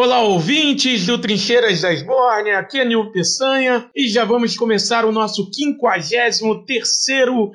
Olá, ouvintes do Trincheiras da Esbórnia, aqui é Nil Peçanha e já vamos começar o nosso 53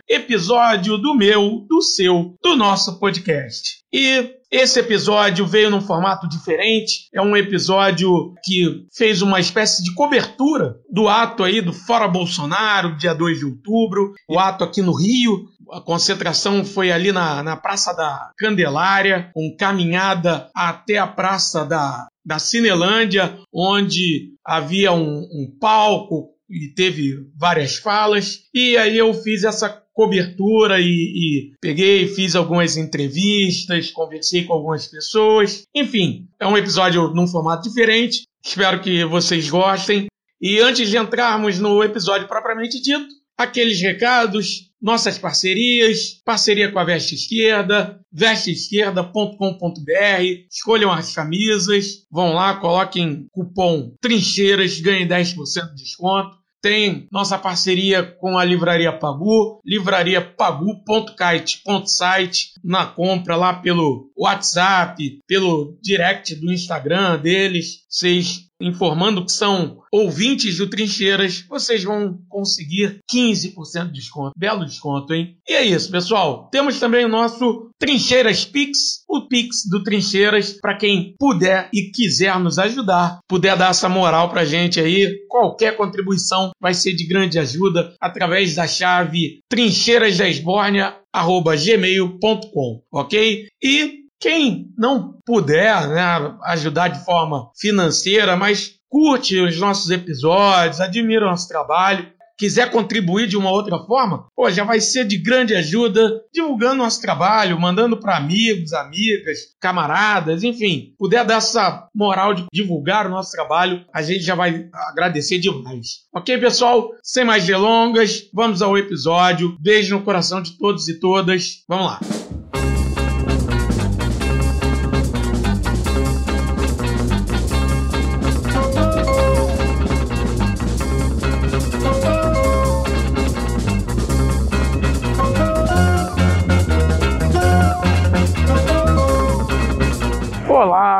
episódio do meu, do seu, do nosso podcast. E esse episódio veio num formato diferente, é um episódio que fez uma espécie de cobertura do ato aí do Fora Bolsonaro, dia 2 de outubro, o ato aqui no Rio, a concentração foi ali na, na Praça da Candelária, com caminhada até a Praça da, da Cinelândia, onde havia um, um palco e teve várias falas. E aí eu fiz essa cobertura e, e, peguei, fiz algumas entrevistas, conversei com algumas pessoas. Enfim, é um episódio num formato diferente. Espero que vocês gostem. E antes de entrarmos no episódio propriamente dito, aqueles recados, nossas parcerias, parceria com a Veste Esquerda, vesteesquerda.com.br, escolham as camisas, vão lá, coloquem cupom Trincheiras, ganhem 10% de desconto. Tem nossa parceria com a Livraria Pagu, livrariapagu.kite.site, na compra lá pelo WhatsApp, pelo direct do Instagram deles. Vocês informando que são ouvintes do Trincheiras, vocês vão conseguir 15% de desconto. Belo desconto, hein? E é isso, pessoal. Temos também o nosso Trincheiras Pix, o Pix do Trincheiras, para quem puder e quiser nos ajudar, puder dar essa moral pra gente aí, qualquer contribuição vai ser de grande ajuda através da chave trincheirasdaesbórnia@gmail.com, ok? E quem não puder né, ajudar de forma financeira, mas curte os nossos episódios, admira o nosso trabalho, quiser contribuir de uma outra forma, pô, já vai ser de grande ajuda divulgando nosso trabalho, mandando para amigos, amigas, camaradas, enfim, puder dar essa moral de divulgar o nosso trabalho, a gente já vai agradecer demais. Ok, pessoal? Sem mais delongas, vamos ao episódio. Beijo no coração de todos e todas. Vamos lá.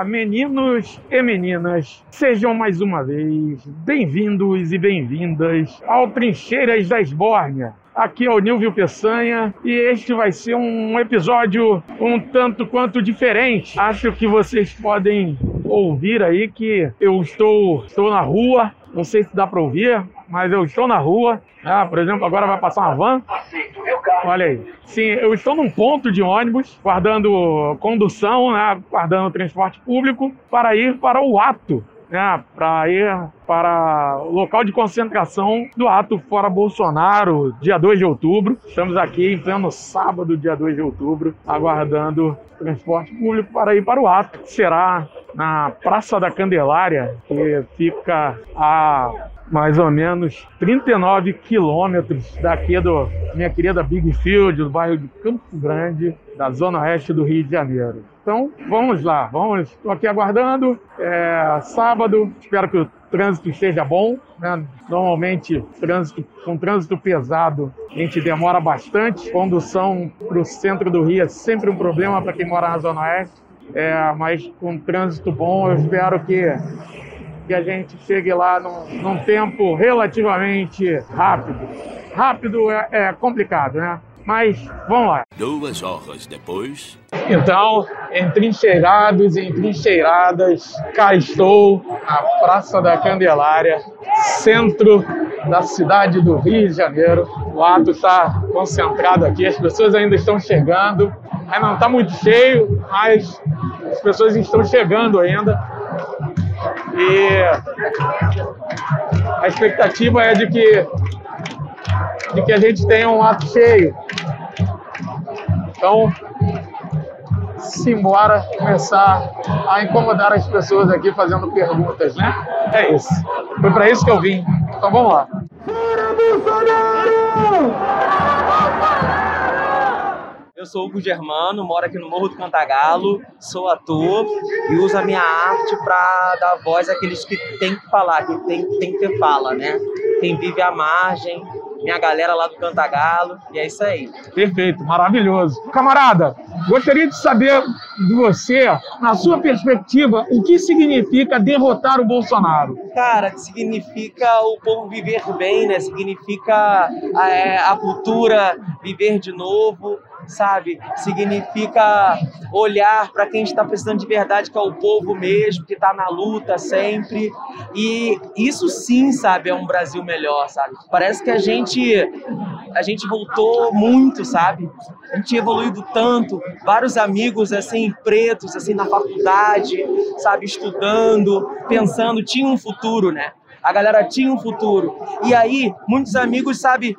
Meninos e meninas, sejam mais uma vez bem-vindos e bem-vindas ao Trincheiras da Esbórnia. Aqui é o Nilvio Peçanha e este vai ser um episódio um tanto quanto diferente. Acho que vocês podem ouvir aí que eu estou, estou na rua, não sei se dá para ouvir, mas eu estou na rua. Ah, por exemplo, agora vai passar uma van. Olha aí. Sim, eu estou num ponto de ônibus, guardando condução, né, guardando transporte público, para ir para o ato né, para ir para o local de concentração do ato Fora Bolsonaro, dia 2 de outubro. Estamos aqui em pleno sábado, dia 2 de outubro, aguardando transporte público para ir para o ato, que será na Praça da Candelária, que fica a mais ou menos 39 quilômetros daqui do minha querida Big Field, do bairro de Campo Grande, da zona oeste do Rio de Janeiro. Então, vamos lá, vamos. Estou aqui aguardando. É sábado, espero que o trânsito esteja bom. Né? Normalmente, trânsito, com trânsito pesado, a gente demora bastante. Condução para o centro do Rio é sempre um problema para quem mora na zona oeste. É, mas com trânsito bom, eu espero que que a gente chegue lá num, num tempo relativamente rápido. Rápido é, é complicado, né? Mas vamos lá. Duas horas depois. Então, entrincheirados e entrincheiradas, cá estou na Praça da Candelária, centro da cidade do Rio de Janeiro. O ato está concentrado aqui, as pessoas ainda estão chegando. Ainda não está muito cheio, mas as pessoas estão chegando ainda. E a expectativa é de que, de que a gente tenha um ato cheio. Então, simbora começar a incomodar as pessoas aqui fazendo perguntas, né? É isso. Foi para isso que eu vim. Então vamos lá. Fora Bolsonaro! Eu sou Hugo Germano, moro aqui no Morro do Cantagalo, sou ator e uso a minha arte para dar voz àqueles que têm que falar, que tem, tem que ter fala, né? Quem vive à margem minha galera lá do Cantagalo, e é isso aí. Perfeito, maravilhoso. Camarada, gostaria de saber de você, na sua perspectiva, o que significa derrotar o Bolsonaro? Cara, significa o povo viver bem, né? Significa é, a cultura viver de novo, sabe? Significa olhar para quem está precisando de verdade, que é o povo mesmo, que está na luta sempre. E isso sim, sabe, é um Brasil melhor, sabe? Parece que a gente a gente voltou muito, sabe? A gente evoluído tanto, vários amigos assim pretos assim na faculdade, sabe, estudando, pensando, tinha um futuro, né? A galera tinha um futuro. E aí, muitos amigos, sabe,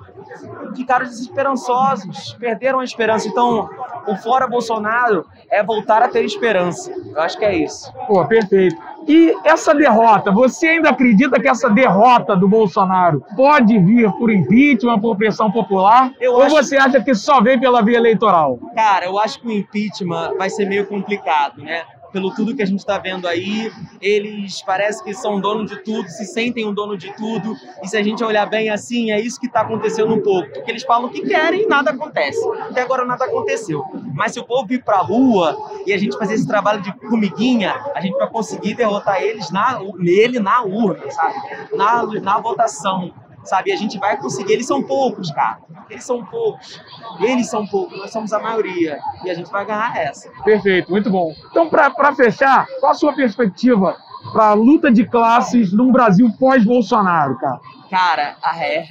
ficaram desesperançosos, perderam a esperança. Então, o fora Bolsonaro é voltar a ter esperança. Eu acho que é isso. Pô, perfeito. E essa derrota, você ainda acredita que essa derrota do Bolsonaro pode vir por impeachment, por pressão popular? Eu ou acho... você acha que só vem pela via eleitoral? Cara, eu acho que o impeachment vai ser meio complicado, né? Pelo tudo que a gente está vendo aí. Eles parece que são dono de tudo, se sentem um dono de tudo. E se a gente olhar bem assim, é isso que está acontecendo um pouco. Porque eles falam o que querem e nada acontece. Até agora nada aconteceu. Mas se o povo vir para a rua e a gente fazer esse trabalho de formiguinha, a gente vai conseguir derrotar eles na, nele na urna, sabe? Na, na votação sabe? A gente vai conseguir. Eles são poucos, cara. Eles são poucos. Eles são poucos. Nós somos a maioria. E a gente vai ganhar essa. Perfeito, muito bom. Então, para fechar, qual a sua perspectiva para a luta de classes num Brasil pós-Bolsonaro, cara? Cara, é,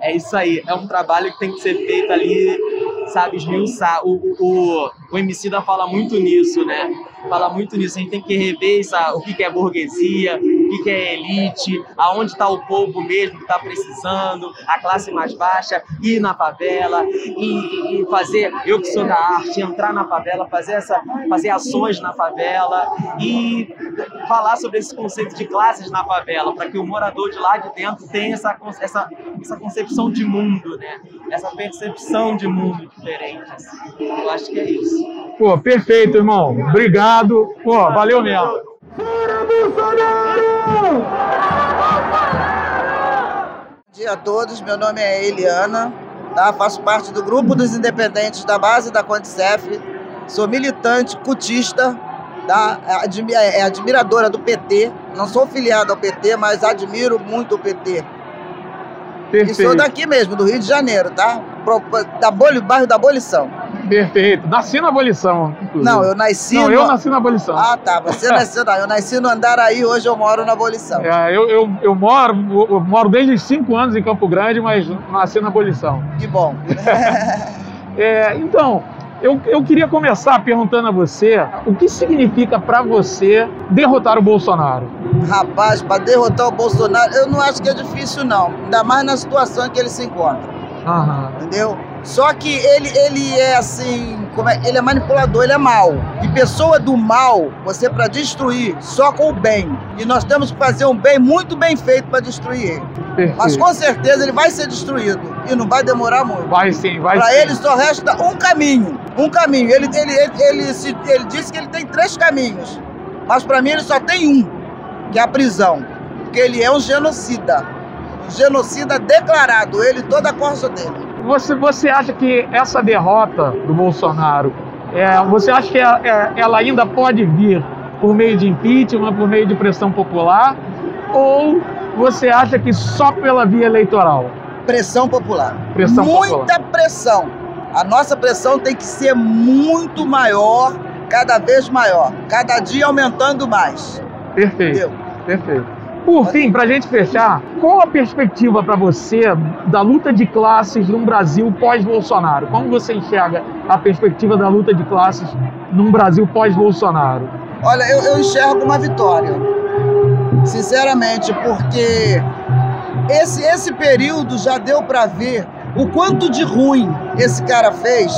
é isso aí. É um trabalho que tem que ser feito ali, sabe, esmiuçar. O, o, o, o Emicida fala muito nisso, né? Fala muito nisso. A gente tem que rever essa, o que, que é burguesia, o que é elite, aonde está o povo mesmo que está precisando, a classe mais baixa, ir na favela e, e, fazer, eu que sou da arte, entrar na favela, fazer, essa, fazer ações na favela e falar sobre esse conceito de classes na favela, para que o morador de lá de dentro tenha essa, essa, essa concepção de mundo, né? Essa percepção de mundo diferente. Assim. Eu acho que é isso. Pô, perfeito, irmão. Obrigado. Pô, valeu mesmo. Fora Bolsonaro! Bom dia a todos, meu nome é Eliana, tá? faço parte do grupo dos independentes da base da Condicef, sou militante cutista, tá? É, é admiradora do PT, não sou filiado ao PT, mas admiro muito o PT. Perfeito. E sou daqui mesmo, do Rio de Janeiro, tá? Da Boli, bairro da Abolição. Perfeito. Nasci na abolição. Inclusive. Não, eu nasci. Não, no... eu nasci na abolição. Ah, tá. Você nasceu. Não, eu nasci no Andaraí, hoje eu moro na abolição. É, eu, eu, eu, moro, eu moro desde os 5 anos em Campo Grande, mas nasci na abolição. Que bom. é, então, eu, eu queria começar perguntando a você o que significa para você derrotar o Bolsonaro? Rapaz, para derrotar o Bolsonaro, eu não acho que é difícil, não. Ainda mais na situação em que ele se encontra. Aham. Entendeu? Só que ele, ele é assim, é, ele é manipulador, ele é mal. E pessoa do mal, você para destruir só com o bem. E nós temos que fazer um bem muito bem feito para destruir ele. Perfeito. Mas com certeza ele vai ser destruído e não vai demorar muito. Vai sim, vai. Para ele só resta um caminho, um caminho. Ele ele ele, ele, se, ele disse que ele tem três caminhos, mas para mim ele só tem um, que é a prisão, porque ele é um genocida, um genocida declarado, ele toda a corça dele. Você, você acha que essa derrota do Bolsonaro, é, você acha que ela, é, é, ela ainda pode vir por meio de impeachment, por meio de pressão popular, ou você acha que só pela via eleitoral? Pressão popular. Pressão Muita popular. pressão. A nossa pressão tem que ser muito maior, cada vez maior, cada dia aumentando mais. Perfeito. Entendeu? Perfeito. Por fim, para a gente fechar, qual a perspectiva para você da luta de classes num Brasil pós-Bolsonaro? Como você enxerga a perspectiva da luta de classes num Brasil pós-Bolsonaro? Olha, eu, eu enxergo uma vitória, sinceramente, porque esse, esse período já deu para ver o quanto de ruim esse cara fez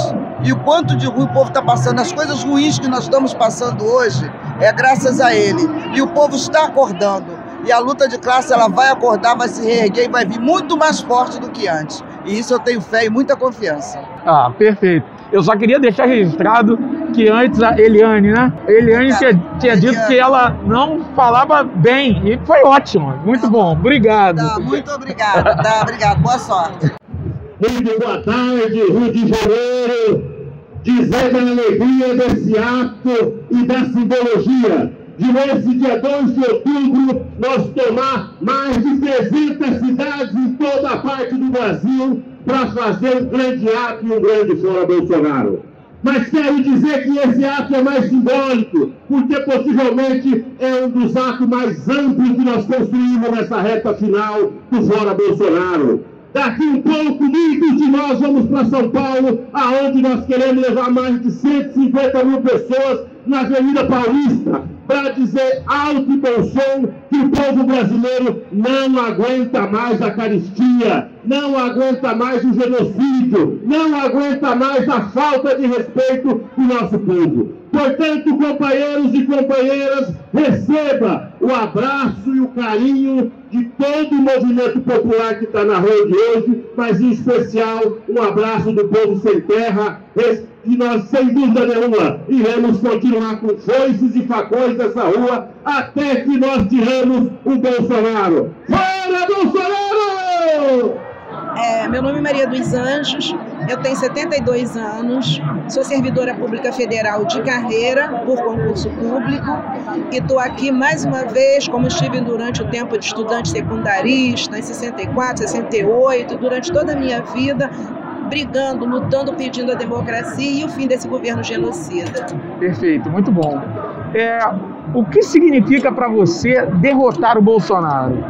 e o quanto de ruim o povo está passando. As coisas ruins que nós estamos passando hoje é graças a ele. E o povo está acordando e a luta de classe ela vai acordar, vai se reerguer e vai vir muito mais forte do que antes. E isso eu tenho fé e muita confiança. Ah, perfeito. Eu só queria deixar registrado que antes a Eliane, né? A Eliane tinha, tinha dito que ela não falava bem e foi ótimo. Muito bom. Obrigado. Tá, muito obrigado. Tá, obrigado. Boa sorte. muito boa tarde, Rio de Janeiro, dizendo a alegria desse ato e da simbologia de nesse dia 2 de outubro nós tomar mais de 300 cidades em toda a parte do Brasil para fazer um grande ato e um grande fora Bolsonaro. Mas quero dizer que esse ato é mais simbólico, porque possivelmente é um dos atos mais amplos que nós construímos nessa reta final do Fora Bolsonaro. Daqui um pouco, muitos de nós vamos para São Paulo, aonde nós queremos levar mais de 150 mil pessoas na Avenida Paulista para dizer alto e bom som que o povo brasileiro não aguenta mais a caristia, não aguenta mais o genocídio, não aguenta mais a falta de respeito do nosso povo. Portanto, companheiros e companheiras, receba o abraço e o carinho de todo o movimento popular que está na rua de hoje, mas em especial um abraço do povo sem terra, e nós, sem dúvida nenhuma, iremos continuar com foices e facões dessa rua até que nós tiramos o Bolsonaro. Fora Bolsonaro! É, meu nome é Maria dos Anjos, eu tenho 72 anos, sou servidora pública federal de carreira por concurso público e estou aqui mais uma vez, como estive durante o tempo de estudante secundarista, em 64, 68, durante toda a minha vida, brigando, lutando, pedindo a democracia e o fim desse governo genocida. Perfeito, muito bom. É, o que significa para você derrotar o Bolsonaro?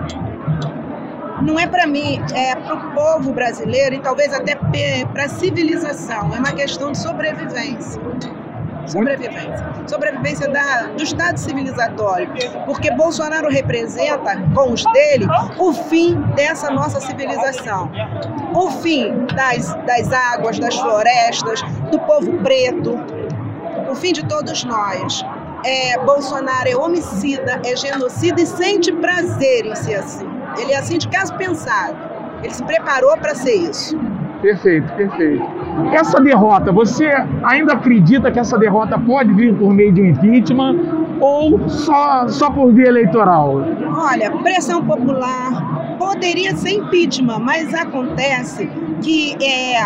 Não é para mim, é para o povo brasileiro e talvez até para a civilização. É uma questão de sobrevivência sobrevivência. Sobrevivência da, do Estado civilizatório. Porque Bolsonaro representa, com os dele, o fim dessa nossa civilização. O fim das, das águas, das florestas, do povo preto. O fim de todos nós. É, Bolsonaro é homicida, é genocida e sente prazer em ser assim. Ele é assim de caso pensado. Ele se preparou para ser isso. Perfeito, perfeito. Essa derrota, você ainda acredita que essa derrota pode vir por meio de um impeachment ou só, só por via eleitoral? Olha, pressão popular poderia ser impeachment, mas acontece que é,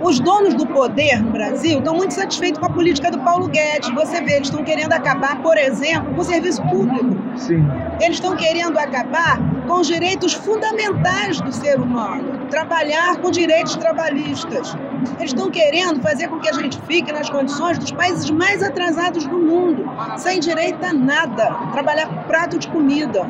os donos do poder no Brasil estão muito satisfeitos com a política do Paulo Guedes. Você vê, eles estão querendo acabar, por exemplo, com o serviço público. Sim. Eles estão querendo acabar com os direitos fundamentais do ser humano, trabalhar com direitos trabalhistas. Eles estão querendo fazer com que a gente fique nas condições dos países mais atrasados do mundo, sem direito a nada, trabalhar com prato de comida.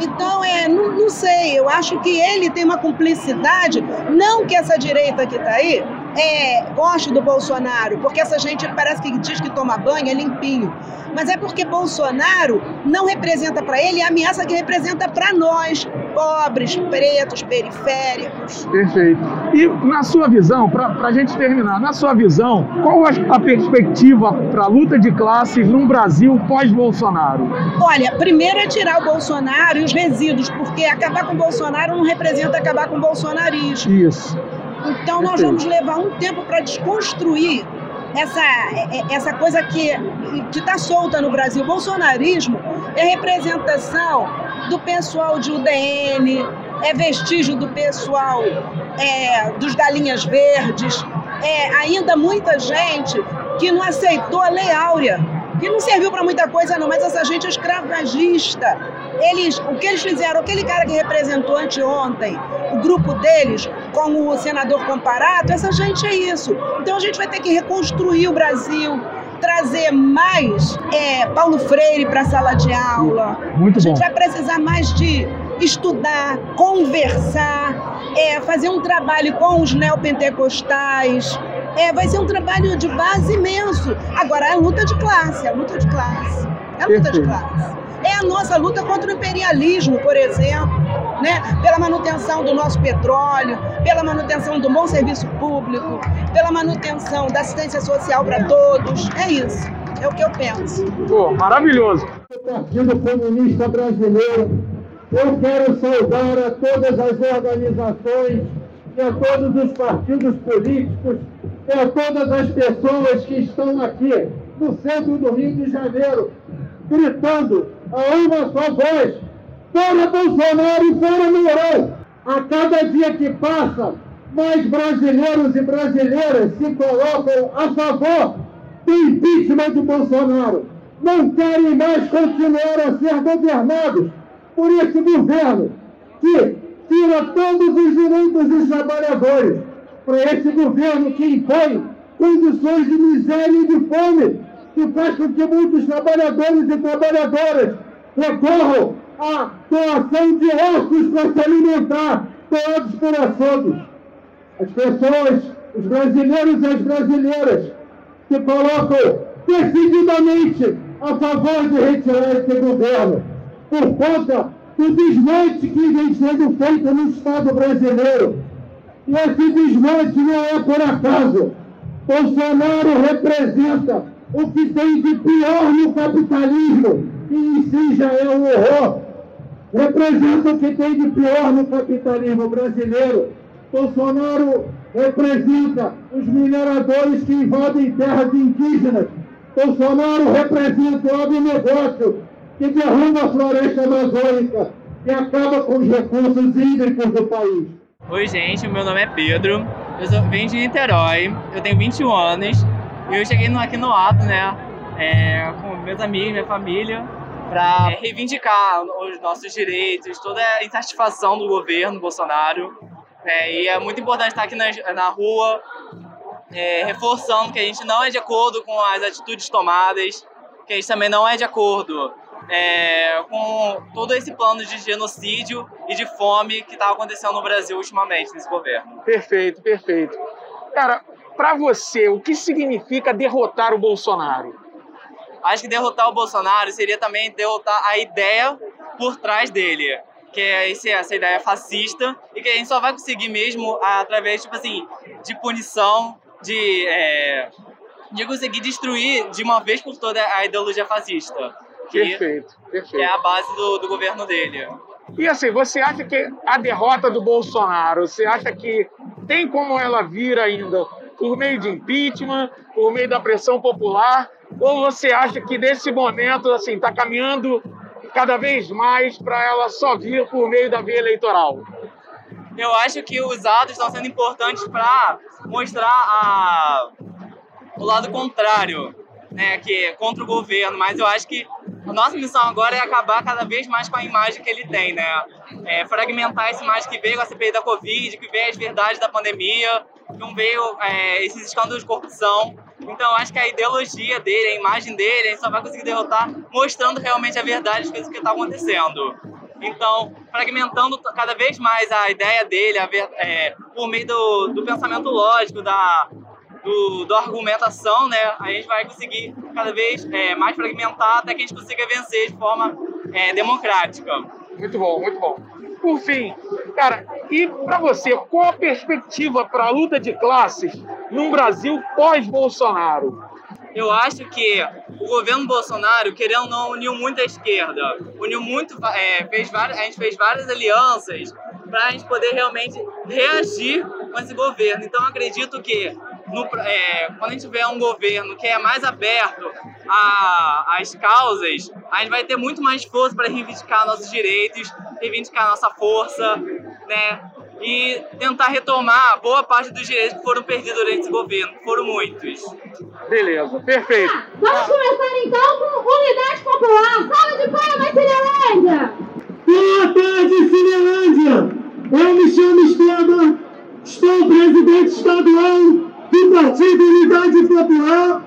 Então, é, não, não sei, eu acho que ele tem uma cumplicidade, não que essa direita que está aí é, goste do Bolsonaro, porque essa gente parece que diz que toma banho, é limpinho. Mas é porque Bolsonaro não representa para ele a ameaça que representa para nós, pobres, pretos, periféricos. Perfeito. E na sua visão, para a gente terminar, na sua visão, qual a perspectiva para a luta de classes num Brasil pós-Bolsonaro? Olha, primeiro é tirar o Bolsonaro e os resíduos, porque acabar com o Bolsonaro não representa acabar com o bolsonarismo. Isso. Então nós vamos levar um tempo para desconstruir essa, é, é, essa coisa que está solta no Brasil. O bolsonarismo é representação do pessoal de UDN, é vestígio do pessoal é, dos galinhas verdes, é ainda muita gente que não aceitou a Lei Áurea, que não serviu para muita coisa não, mas essa gente é escravagista. Eles, o que eles fizeram, aquele cara que representou anteontem, o grupo deles, com o senador Comparato, essa gente é isso. Então a gente vai ter que reconstruir o Brasil, trazer mais é, Paulo Freire para a sala de aula. Muito a gente bom. vai precisar mais de estudar, conversar, é, fazer um trabalho com os neopentecostais. É, vai ser um trabalho de base imenso. Agora, é luta de classe, é luta de classe. É luta de classe. É a nossa luta contra o imperialismo, por exemplo, né? pela manutenção do nosso petróleo, pela manutenção do bom serviço público, pela manutenção da assistência social para todos. É isso. É o que eu penso. Pô, maravilhoso. O Partido Comunista Brasileiro, eu quero saudar a todas as organizações e a todos os partidos políticos e a todas as pessoas que estão aqui no centro do Rio de Janeiro, gritando a uma só voz: fora Bolsonaro e fora Mourão! A cada dia que passa, mais brasileiros e brasileiras se colocam a favor do impeachment de Bolsonaro. Não querem mais continuar a ser governados por esse governo que tira todos os direitos dos trabalhadores para esse governo que impõe condições de miséria e de fome, que faz com que muitos trabalhadores e trabalhadoras recorram à doação de ossos para se alimentar, todos por açougues. As pessoas, os brasileiros e as brasileiras, se colocam decididamente a favor de retirar esse governo, por conta do desmonte que vem sendo feito no Estado brasileiro. E esse desmonte não é por acaso. Bolsonaro representa o que tem de pior no capitalismo, que em já é um horror. Representa o que tem de pior no capitalismo brasileiro. Bolsonaro representa os mineradores que invadem terras indígenas. Bolsonaro representa o agronegócio que derruba a floresta amazônica e acaba com os recursos hídricos do país. Oi, gente, meu nome é Pedro, eu sou, venho de Niterói, eu tenho 21 anos e eu cheguei aqui no ato, né, é, com meus amigos, minha família, para reivindicar os nossos direitos, toda a insatisfação do governo Bolsonaro. É, e é muito importante estar aqui na, na rua, é, reforçando que a gente não é de acordo com as atitudes tomadas, que a gente também não é de acordo é, com todo esse plano de genocídio e de fome que está acontecendo no Brasil ultimamente, nesse governo. Perfeito, perfeito. Cara, para você, o que significa derrotar o Bolsonaro? Acho que derrotar o Bolsonaro seria também derrotar a ideia por trás dele, que é esse, essa ideia fascista e que a gente só vai conseguir mesmo através, tipo assim, de punição, de, é, de conseguir destruir de uma vez por toda a ideologia fascista. Que, perfeito, perfeito. Que é a base do, do governo dele. E assim, você acha que a derrota do Bolsonaro, você acha que tem como ela vir ainda por meio de impeachment, por meio da pressão popular, ou você acha que nesse momento assim está caminhando cada vez mais para ela só vir por meio da via eleitoral? Eu acho que os atos estão sendo importantes para mostrar a... o lado contrário, né, que é contra o governo, mas eu acho que a nossa missão agora é acabar cada vez mais com a imagem que ele tem, né? É fragmentar essa imagem que veio com a CPI da Covid, que veio as verdades da pandemia, que não veio é, esses escândalos de corrupção. Então, acho que a ideologia dele, a imagem dele, a gente só vai conseguir derrotar mostrando realmente a verdade das coisas que está acontecendo. Então, fragmentando cada vez mais a ideia dele, a ver, é, por meio do, do pensamento lógico, da, do argumentação, né, a gente vai conseguir cada vez é, mais fragmentar até que a gente consiga vencer de forma é, democrática. Muito bom, muito bom. Por fim, cara, e para você, qual a perspectiva para a luta de classes num Brasil pós-Bolsonaro? Eu acho que o governo Bolsonaro, querendo ou não, uniu muito a esquerda. Uniu muito, é, fez várias, a gente fez várias alianças para a gente poder realmente reagir com esse governo. Então, acredito que no, é, quando a gente tiver um governo que é mais aberto às causas, a gente vai ter muito mais força para reivindicar nossos direitos, reivindicar nossa força, né? E tentar retomar boa parte dos direitos que foram perdidos durante esse governo, que foram muitos. Beleza, perfeito. Vamos começar então com Unidade Popular. Sala de palmas, Cinelândia! Boa tarde, Cinelândia! Eu me chamo Esteban, estou presidente estadual do Partido Unidade Popular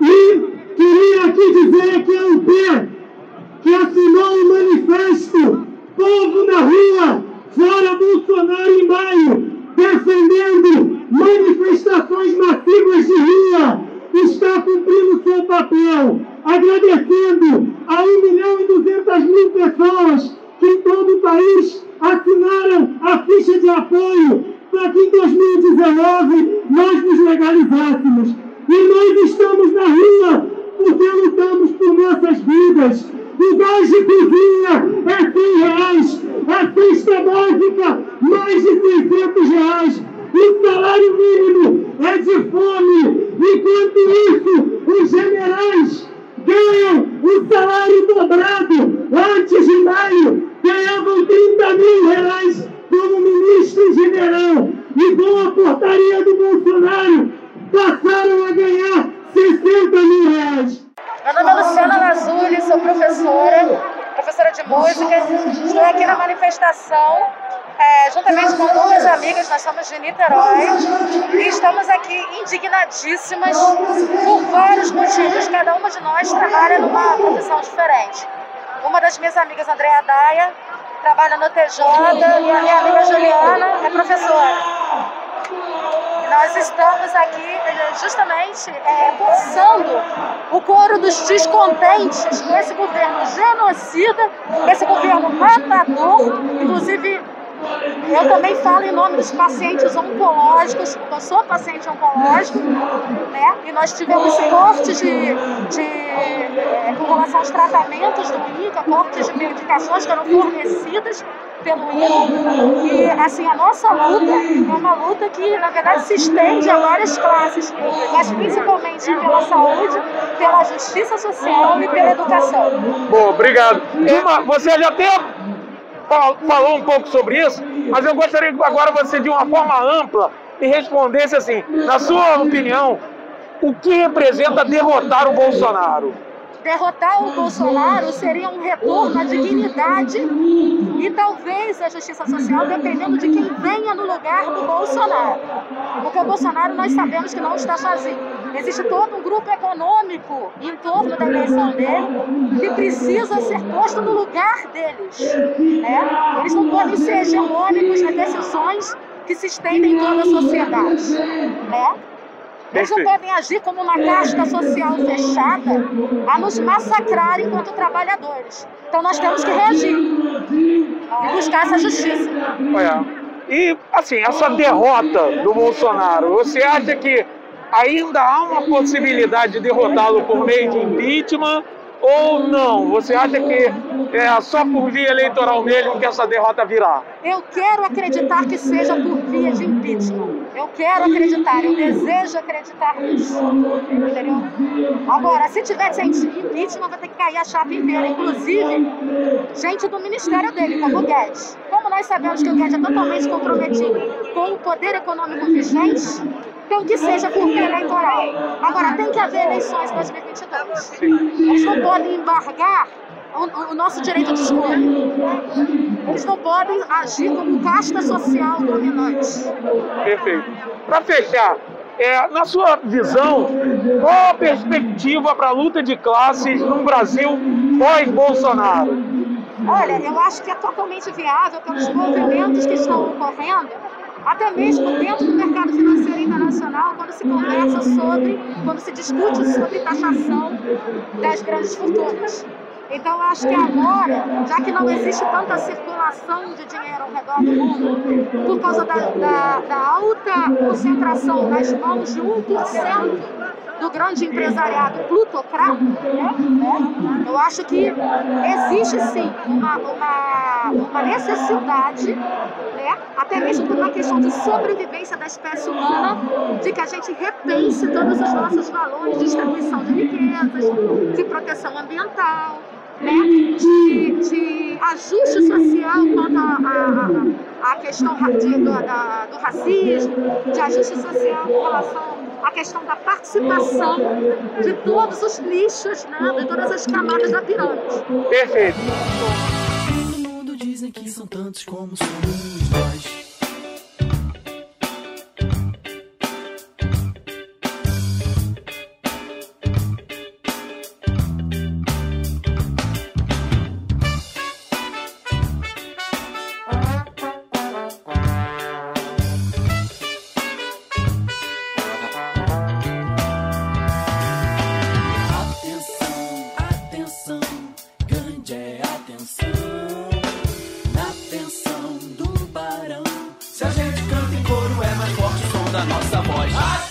e queria aqui dizer que é o P que assinou o um manifesto Povo na Rua, fora Bolsonaro em maio, defendendo manifestações massivas de rua, está cumprindo seu papel, agradecendo a 1 milhão e 200 mil pessoas que em todo o país assinaram a ficha de apoio para que em 2019 nós nos legalizássemos. E nós estamos na rua porque lutamos por nossas vidas. O gás de cozinha é 100 reais, a cesta básica mais de 600 reais. O salário mínimo é de fome. Enquanto isso, os generais ganham o salário dobrado. Antes de maio, ganhavam 30 mil reais como ministro general. E com a portaria do Bolsonaro passaram a ganhar 60 mil reais. Meu nome é Luciana Lazuli, sou professora, professora de música. Estou aqui na manifestação é, juntamente com duas amigas, nós somos de Niterói, e estamos aqui indignadíssimas por vários motivos. Cada uma de nós trabalha numa profissão diferente. Uma das minhas amigas, Andréa Daia, trabalha no TJ e a minha amiga Juliana é professora. Nós estamos aqui eh, justamente é, forçando o coro dos descontentes com esse governo genocida, esse governo matador, inclusive eu também falo em nome dos pacientes oncológicos, porque eu sou paciente oncológico, né? E nós tivemos cortes de, de é, com relação aos tratamentos do INCA, cortes de medicações que eram fornecidas pelo INCA. E assim, a nossa luta é uma luta que, na verdade, se estende a várias classes, mas principalmente pela saúde, pela justiça social e pela educação. Bom, obrigado. Uma, você já tem falou um pouco sobre isso, mas eu gostaria que agora você, de uma forma ampla, me respondesse assim, na sua opinião, o que representa derrotar o Bolsonaro? Derrotar o Bolsonaro seria um retorno à dignidade e talvez à justiça social, dependendo de quem venha no lugar do Bolsonaro. Porque o Bolsonaro nós sabemos que não está sozinho. Existe todo um grupo econômico em torno da eleição dele que precisa ser posto no lugar deles. Né? Eles não podem ser hegemônicos nas decisões que se estendem em toda a sociedade. Né? Eles não podem agir como uma casta social fechada a nos massacrar enquanto trabalhadores. Então nós temos que reagir e buscar essa justiça. É. E, assim, essa derrota do Bolsonaro, você acha que ainda há uma possibilidade de derrotá-lo por meio de impeachment ou não? Você acha que é só por via eleitoral mesmo que essa derrota virá? Eu quero acreditar que seja por via de impeachment. Eu quero acreditar, eu desejo acreditar nisso. Entendeu? Agora, se tiver gente impeachment, vai ter que cair a chapa inteira. Inclusive, gente do ministério dele, como o Guedes. Como nós sabemos que o Guedes é totalmente comprometido com o poder econômico vigente, tem que seja por via eleitoral. Agora, tem que haver eleições em 2022. Eles não podem embargar o, o, nosso direito de escolha. Eles não podem agir como casta social dominante. Perfeito. Para fechar, é, na sua visão, qual a perspectiva para a luta de classes no Brasil pós-Bolsonaro? Olha, eu acho que é totalmente viável pelos movimentos que estão ocorrendo até mesmo dentro do mercado financeiro internacional, quando se conversa sobre, quando se discute sobre taxação das grandes fortunas. Então, acho que agora, já que não existe tanta circulação de dinheiro ao redor do mundo, por causa da, da, da alta concentração nas mãos de 1% do grande empresariado plutocrata, né? eu acho que existe sim uma, uma, uma necessidade, né? até mesmo por uma questão de sobrevivência da espécie humana, de que a gente repense todos os nossos valores de distribuição de riquezas, de proteção ambiental né, de, de ajuste social quanto à questão de, do, da, do racismo, de ajuste social com relação à questão da participação de todos os nichos, né, de todas as camadas da pirâmide. Perfeito. No mundo dizem que são tantos como somos nós. Da nossa voz.